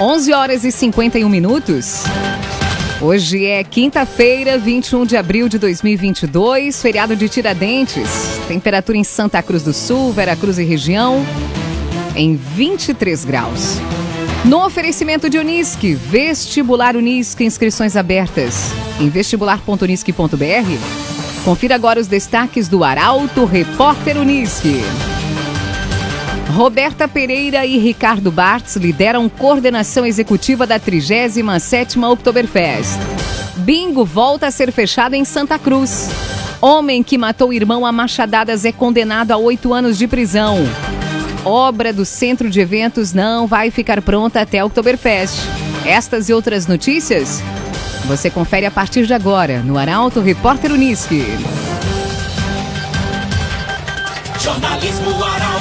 11 horas e 51 minutos. Hoje é quinta-feira, 21 de abril de 2022, feriado de Tiradentes. Temperatura em Santa Cruz do Sul, Veracruz e região, em 23 graus. No oferecimento de Unisque, vestibular Unisque, inscrições abertas em vestibular.unisque.br. Confira agora os destaques do Arauto Repórter Unisque. Roberta Pereira e Ricardo Bartz lideram coordenação executiva da 37ª Oktoberfest. Bingo volta a ser fechado em Santa Cruz. Homem que matou irmão a machadadas é condenado a oito anos de prisão. Obra do Centro de Eventos não vai ficar pronta até Oktoberfest. Estas e outras notícias você confere a partir de agora no Arauto Repórter Unisque.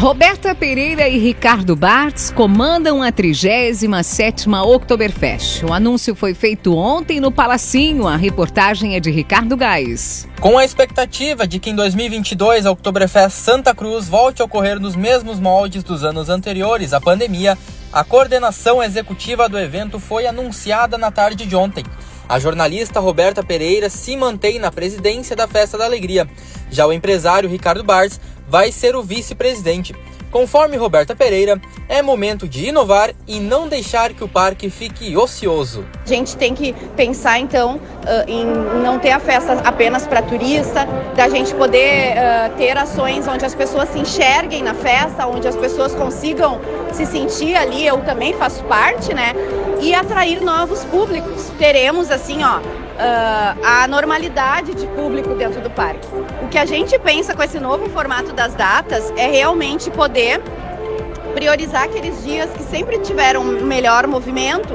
Roberta Pereira e Ricardo Bartz comandam a 37ª Oktoberfest. O anúncio foi feito ontem no Palacinho. A reportagem é de Ricardo Gás. Com a expectativa de que em 2022 a Oktoberfest Santa Cruz volte a ocorrer nos mesmos moldes dos anos anteriores à pandemia, a coordenação executiva do evento foi anunciada na tarde de ontem. A jornalista Roberta Pereira se mantém na presidência da Festa da Alegria. Já o empresário Ricardo Bartz vai ser o vice-presidente. Conforme Roberta Pereira, é momento de inovar e não deixar que o parque fique ocioso. A gente tem que pensar então em não ter a festa apenas para turista, da gente poder ter ações onde as pessoas se enxerguem na festa, onde as pessoas consigam se sentir ali, eu também faço parte, né? E atrair novos públicos. Teremos assim, ó, a normalidade de público dentro do parque. O que a gente pensa com esse novo formato das datas é realmente poder priorizar aqueles dias que sempre tiveram melhor movimento,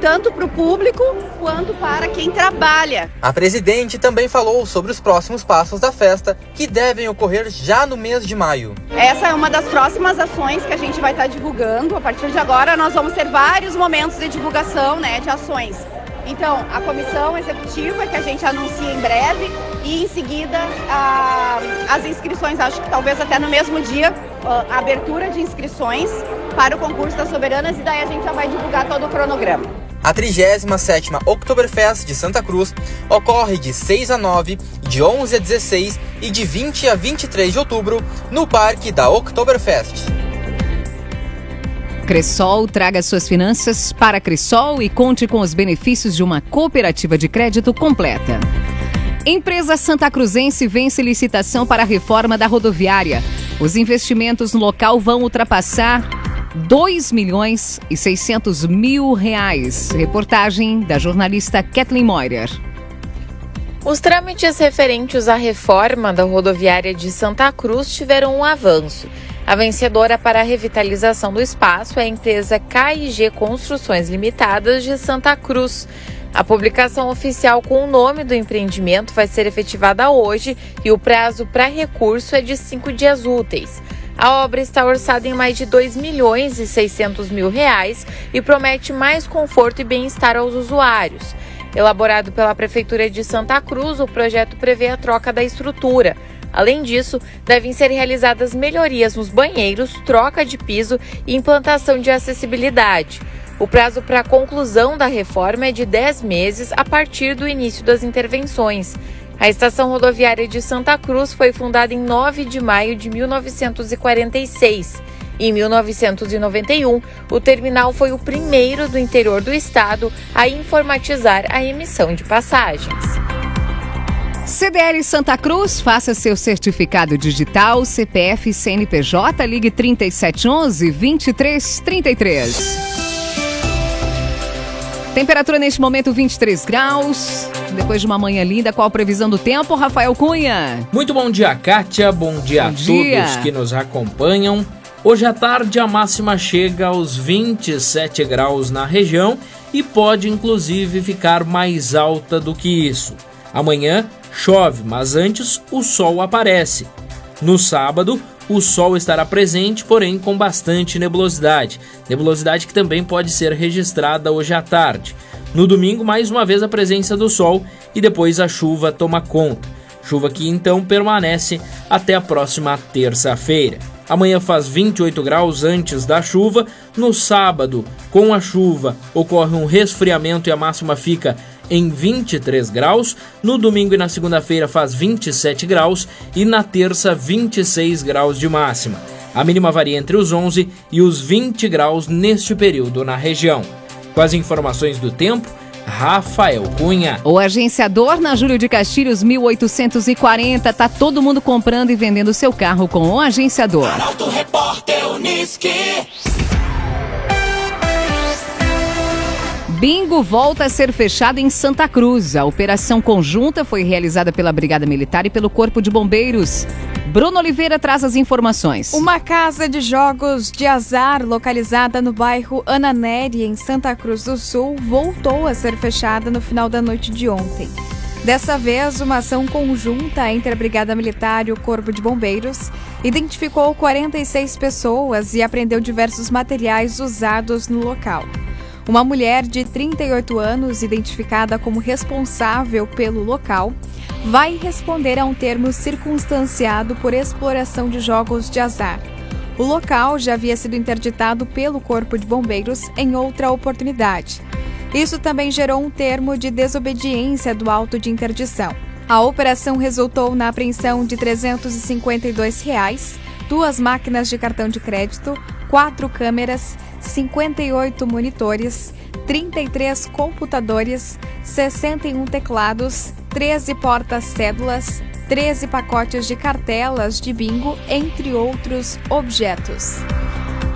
tanto para o público quanto para quem trabalha. A presidente também falou sobre os próximos passos da festa, que devem ocorrer já no mês de maio. Essa é uma das próximas ações que a gente vai estar divulgando. A partir de agora, nós vamos ter vários momentos de divulgação né, de ações. Então, a comissão executiva, que a gente anuncia em breve, e em seguida a, as inscrições, acho que talvez até no mesmo dia, a abertura de inscrições para o concurso das soberanas, e daí a gente já vai divulgar todo o cronograma. A 37ª Oktoberfest de Santa Cruz ocorre de 6 a 9, de 11 a 16 e de 20 a 23 de outubro no Parque da Oktoberfest. Cressol traga suas finanças para Cressol e conte com os benefícios de uma cooperativa de crédito completa. Empresa Santa Cruzense vence licitação para a reforma da rodoviária. Os investimentos no local vão ultrapassar 2 milhões e 600 mil reais. Reportagem da jornalista Kathleen Moirer. Os trâmites referentes à reforma da rodoviária de Santa Cruz tiveram um avanço. A vencedora para a revitalização do espaço é a empresa KIG Construções Limitadas de Santa Cruz. A publicação oficial com o nome do empreendimento vai ser efetivada hoje e o prazo para recurso é de cinco dias úteis. A obra está orçada em mais de 2 milhões e 600 mil reais e promete mais conforto e bem-estar aos usuários. Elaborado pela Prefeitura de Santa Cruz, o projeto prevê a troca da estrutura. Além disso, devem ser realizadas melhorias nos banheiros, troca de piso e implantação de acessibilidade. O prazo para a conclusão da reforma é de 10 meses a partir do início das intervenções. A estação rodoviária de Santa Cruz foi fundada em 9 de maio de 1946. Em 1991, o terminal foi o primeiro do interior do estado a informatizar a emissão de passagens. CDL Santa Cruz, faça seu certificado digital, CPF CNPJ, ligue 3711 2333. Temperatura neste momento 23 graus. Depois de uma manhã linda, qual a previsão do tempo, Rafael Cunha? Muito bom dia, Kátia. Bom dia bom a dia. todos que nos acompanham. Hoje à tarde a máxima chega aos 27 graus na região e pode inclusive ficar mais alta do que isso. Amanhã chove, mas antes o sol aparece. No sábado, o sol estará presente, porém com bastante nebulosidade. Nebulosidade que também pode ser registrada hoje à tarde. No domingo, mais uma vez a presença do sol e depois a chuva toma conta. Chuva que então permanece até a próxima terça-feira. Amanhã faz 28 graus antes da chuva. No sábado, com a chuva, ocorre um resfriamento e a máxima fica em 23 graus. No domingo e na segunda-feira faz 27 graus e na terça 26 graus de máxima. A mínima varia entre os 11 e os 20 graus neste período na região. Com as informações do tempo, Rafael Cunha. O agenciador na Júlio de Castilhos 1840 tá todo mundo comprando e vendendo seu carro com o agenciador. Arauto Repórter Uniski. Bingo volta a ser fechado em Santa Cruz. A operação conjunta foi realizada pela Brigada Militar e pelo Corpo de Bombeiros. Bruno Oliveira traz as informações. Uma casa de jogos de azar localizada no bairro Ananeri, em Santa Cruz do Sul, voltou a ser fechada no final da noite de ontem. Dessa vez, uma ação conjunta entre a Brigada Militar e o Corpo de Bombeiros identificou 46 pessoas e apreendeu diversos materiais usados no local. Uma mulher de 38 anos, identificada como responsável pelo local, vai responder a um termo circunstanciado por exploração de jogos de azar. O local já havia sido interditado pelo Corpo de Bombeiros em outra oportunidade. Isso também gerou um termo de desobediência do auto de interdição. A operação resultou na apreensão de 352 reais, duas máquinas de cartão de crédito, quatro câmeras, 58 monitores, 33 computadores, 61 teclados, 13 portas-cédulas, 13 pacotes de cartelas de bingo, entre outros objetos.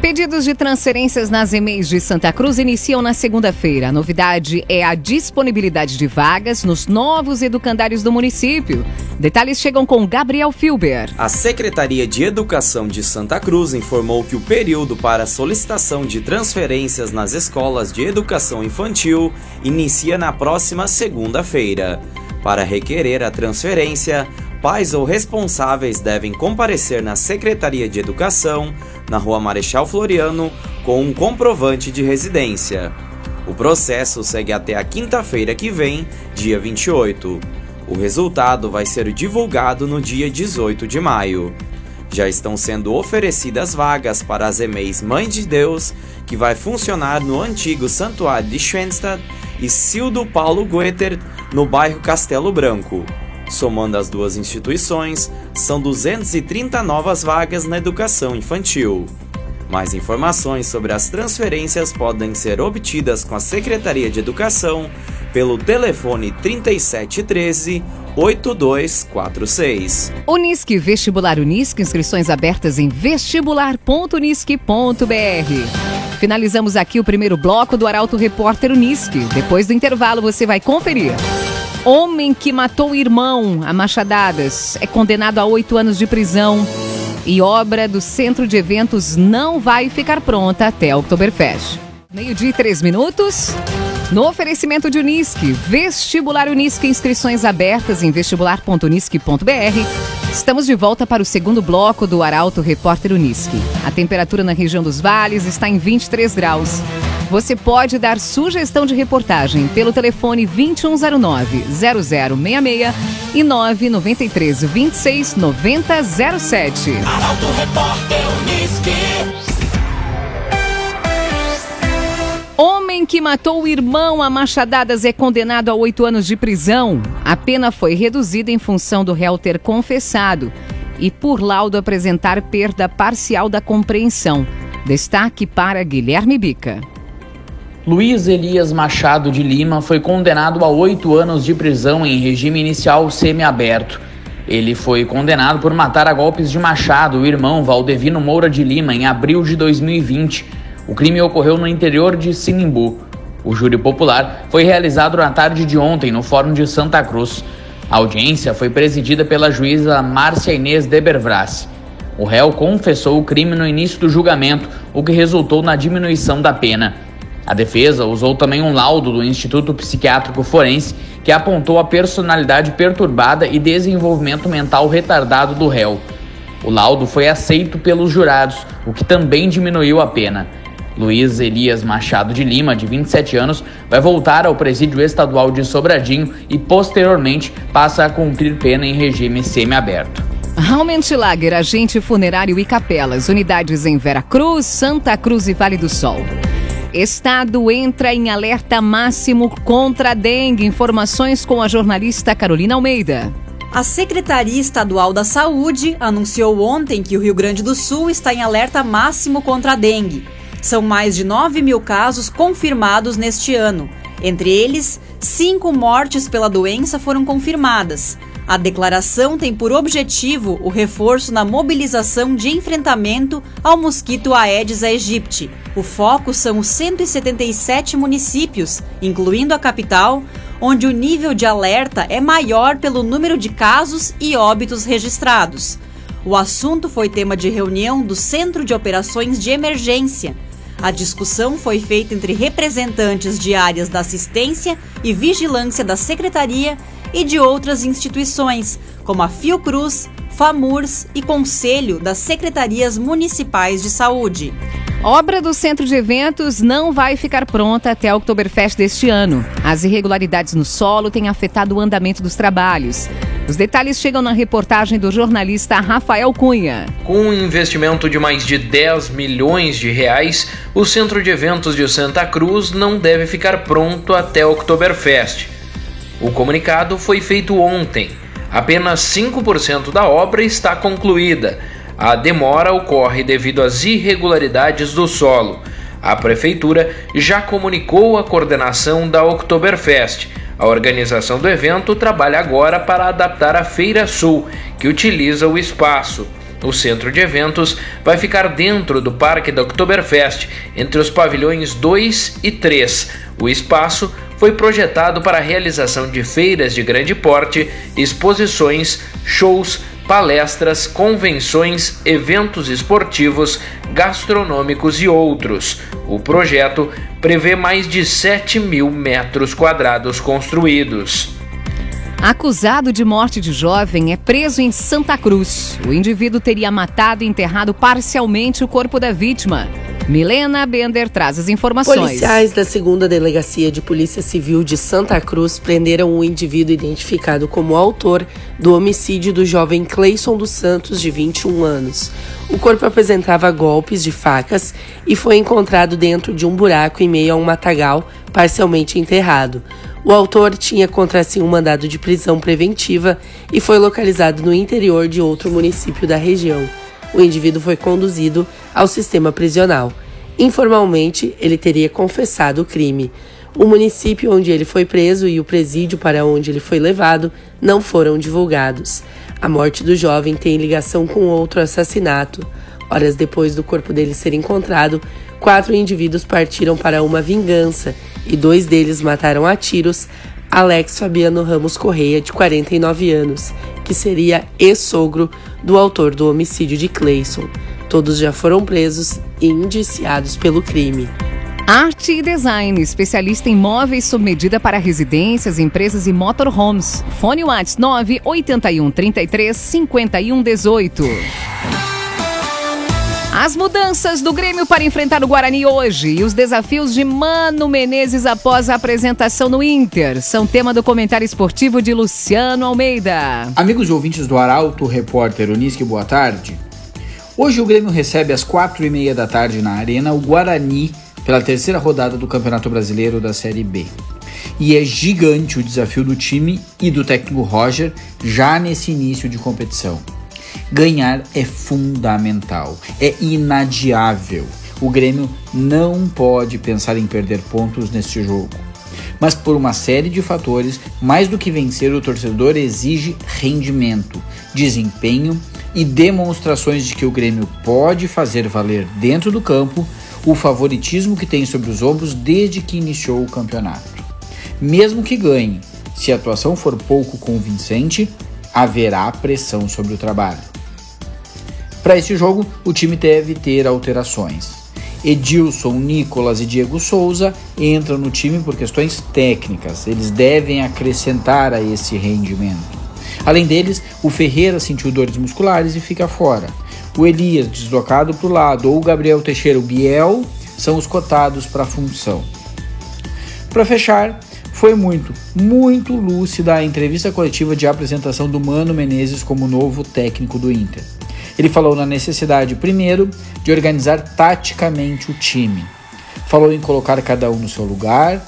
Pedidos de transferências nas EMEIs de Santa Cruz iniciam na segunda-feira. A novidade é a disponibilidade de vagas nos novos educandários do município. Detalhes chegam com Gabriel Filber. A Secretaria de Educação de Santa Cruz informou que o período para solicitação de transferências nas escolas de educação infantil inicia na próxima segunda-feira. Para requerer a transferência, pais ou responsáveis devem comparecer na Secretaria de Educação, na Rua Marechal Floriano, com um comprovante de residência. O processo segue até a quinta-feira que vem, dia 28. O resultado vai ser divulgado no dia 18 de maio. Já estão sendo oferecidas vagas para as EMEIs Mãe de Deus, que vai funcionar no antigo Santuário de Schwenstadt, e Cildo Paulo Goether, no bairro Castelo Branco. Somando as duas instituições, são 230 novas vagas na educação infantil. Mais informações sobre as transferências podem ser obtidas com a Secretaria de Educação pelo telefone 3713 8246. Unisque Vestibular Unisque, inscrições abertas em vestibular.unisque.br. Finalizamos aqui o primeiro bloco do Arauto Repórter Unisque. Depois do intervalo você vai conferir. Homem que matou o irmão a machadadas é condenado a oito anos de prisão. E obra do centro de eventos não vai ficar pronta até Oktoberfest. Meio-dia e três minutos. No oferecimento de Unisque, vestibular Unisque, inscrições abertas em vestibular.unisque.br. Estamos de volta para o segundo bloco do Arauto Repórter Unisque. A temperatura na região dos vales está em 23 graus. Você pode dar sugestão de reportagem pelo telefone 2109-0066 e 993 26 9007. Arauto Repórter. Homem que matou o irmão a machadadas é condenado a oito anos de prisão. A pena foi reduzida em função do réu ter confessado e por laudo apresentar perda parcial da compreensão. Destaque para Guilherme Bica. Luiz Elias Machado de Lima foi condenado a oito anos de prisão em regime inicial semiaberto. Ele foi condenado por matar a golpes de Machado, o irmão Valdevino Moura de Lima, em abril de 2020. O crime ocorreu no interior de Sinimbu. O júri popular foi realizado na tarde de ontem no Fórum de Santa Cruz. A audiência foi presidida pela juíza Márcia Inês Debervras. O réu confessou o crime no início do julgamento, o que resultou na diminuição da pena. A defesa usou também um laudo do Instituto Psiquiátrico Forense que apontou a personalidade perturbada e desenvolvimento mental retardado do réu. O laudo foi aceito pelos jurados, o que também diminuiu a pena. Luiz Elias Machado de Lima, de 27 anos, vai voltar ao presídio estadual de Sobradinho e posteriormente passa a cumprir pena em regime semiaberto. Raumente Lager, agente funerário e capelas, unidades em Vera Cruz, Santa Cruz e Vale do Sol. Estado entra em alerta máximo contra a dengue. Informações com a jornalista Carolina Almeida. A Secretaria Estadual da Saúde anunciou ontem que o Rio Grande do Sul está em alerta máximo contra a dengue. São mais de 9 mil casos confirmados neste ano. Entre eles, cinco mortes pela doença foram confirmadas. A declaração tem por objetivo o reforço na mobilização de enfrentamento ao mosquito Aedes aegypti. O foco são os 177 municípios, incluindo a capital, onde o nível de alerta é maior pelo número de casos e óbitos registrados. O assunto foi tema de reunião do Centro de Operações de Emergência. A discussão foi feita entre representantes de áreas da assistência e vigilância da Secretaria e de outras instituições, como a Fiocruz, FAMURS e Conselho das Secretarias Municipais de Saúde. Obra do centro de eventos não vai ficar pronta até a Oktoberfest deste ano. As irregularidades no solo têm afetado o andamento dos trabalhos. Os detalhes chegam na reportagem do jornalista Rafael Cunha. Com um investimento de mais de 10 milhões de reais, o centro de eventos de Santa Cruz não deve ficar pronto até a Oktoberfest. O comunicado foi feito ontem. Apenas 5% da obra está concluída. A demora ocorre devido às irregularidades do solo. A prefeitura já comunicou a coordenação da Oktoberfest. A organização do evento trabalha agora para adaptar a Feira Sul, que utiliza o espaço. O centro de eventos vai ficar dentro do Parque da Oktoberfest, entre os pavilhões 2 e 3. O espaço foi projetado para a realização de feiras de grande porte, exposições, shows, palestras, convenções, eventos esportivos, gastronômicos e outros. O projeto prevê mais de 7 mil metros quadrados construídos. Acusado de morte de jovem é preso em Santa Cruz. O indivíduo teria matado e enterrado parcialmente o corpo da vítima. Milena Bender traz as informações. Policiais da segunda Delegacia de Polícia Civil de Santa Cruz prenderam um indivíduo identificado como autor do homicídio do jovem Cleison dos Santos, de 21 anos. O corpo apresentava golpes de facas e foi encontrado dentro de um buraco em meio a um matagal parcialmente enterrado. O autor tinha contra si um mandado de prisão preventiva e foi localizado no interior de outro município da região. O indivíduo foi conduzido ao sistema prisional. Informalmente, ele teria confessado o crime. O município onde ele foi preso e o presídio para onde ele foi levado não foram divulgados. A morte do jovem tem ligação com outro assassinato. Horas depois do corpo dele ser encontrado, quatro indivíduos partiram para uma vingança e dois deles mataram a tiros Alex Fabiano Ramos Correia, de 49 anos, que seria ex-sogro do autor do homicídio de Clayson. Todos já foram presos e indiciados pelo crime. Arte e Design, especialista em móveis sob medida para residências, empresas e motorhomes. Fone Whats 981 33 51 18. As mudanças do Grêmio para enfrentar o Guarani hoje e os desafios de Mano Menezes após a apresentação no Inter são tema do comentário esportivo de Luciano Almeida. Amigos e ouvintes do Arauto, repórter Unisque, boa tarde. Hoje o Grêmio recebe às quatro e meia da tarde na Arena o Guarani pela terceira rodada do Campeonato Brasileiro da Série B. E é gigante o desafio do time e do técnico Roger já nesse início de competição. Ganhar é fundamental, é inadiável. O Grêmio não pode pensar em perder pontos neste jogo. Mas por uma série de fatores, mais do que vencer, o torcedor exige rendimento, desempenho e demonstrações de que o Grêmio pode fazer valer dentro do campo o favoritismo que tem sobre os ombros desde que iniciou o campeonato. Mesmo que ganhe, se a atuação for pouco convincente, haverá pressão sobre o trabalho. Para esse jogo, o time deve ter alterações. Edilson, Nicolas e Diego Souza entram no time por questões técnicas. Eles devem acrescentar a esse rendimento. Além deles, o Ferreira sentiu dores musculares e fica fora. O Elias, deslocado para o lado, ou o Gabriel Teixeira, o Biel, são os cotados para a função. Para fechar, foi muito, muito lúcida a entrevista coletiva de apresentação do Mano Menezes como novo técnico do Inter. Ele falou na necessidade, primeiro, de organizar taticamente o time. Falou em colocar cada um no seu lugar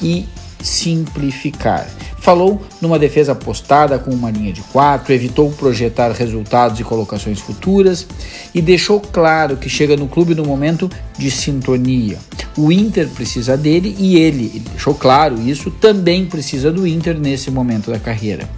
e simplificar. Falou numa defesa postada com uma linha de quatro, evitou projetar resultados e colocações futuras e deixou claro que chega no clube no momento de sintonia. O Inter precisa dele e ele, ele deixou claro isso, também precisa do Inter nesse momento da carreira.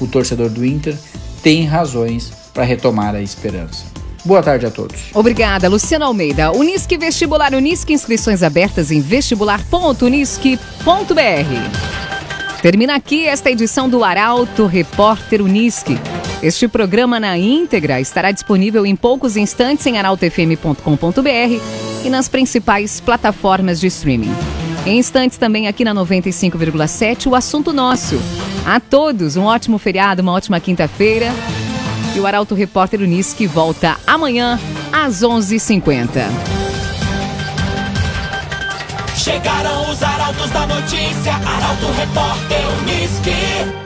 O torcedor do Inter tem razões para retomar a esperança. Boa tarde a todos. Obrigada, Luciano Almeida. Unisque Vestibular Unisque, inscrições abertas em vestibular.unisque.br. Termina aqui esta edição do Arauto Repórter Unisque. Este programa na íntegra estará disponível em poucos instantes em arautofm.com.br e nas principais plataformas de streaming. Em instantes também aqui na 95,7 o assunto nosso. A todos um ótimo feriado, uma ótima quinta-feira. E o Arauto Repórter Unisque volta amanhã às 11h50. Chegaram os arautos da notícia, Arauto Repórter Unisque.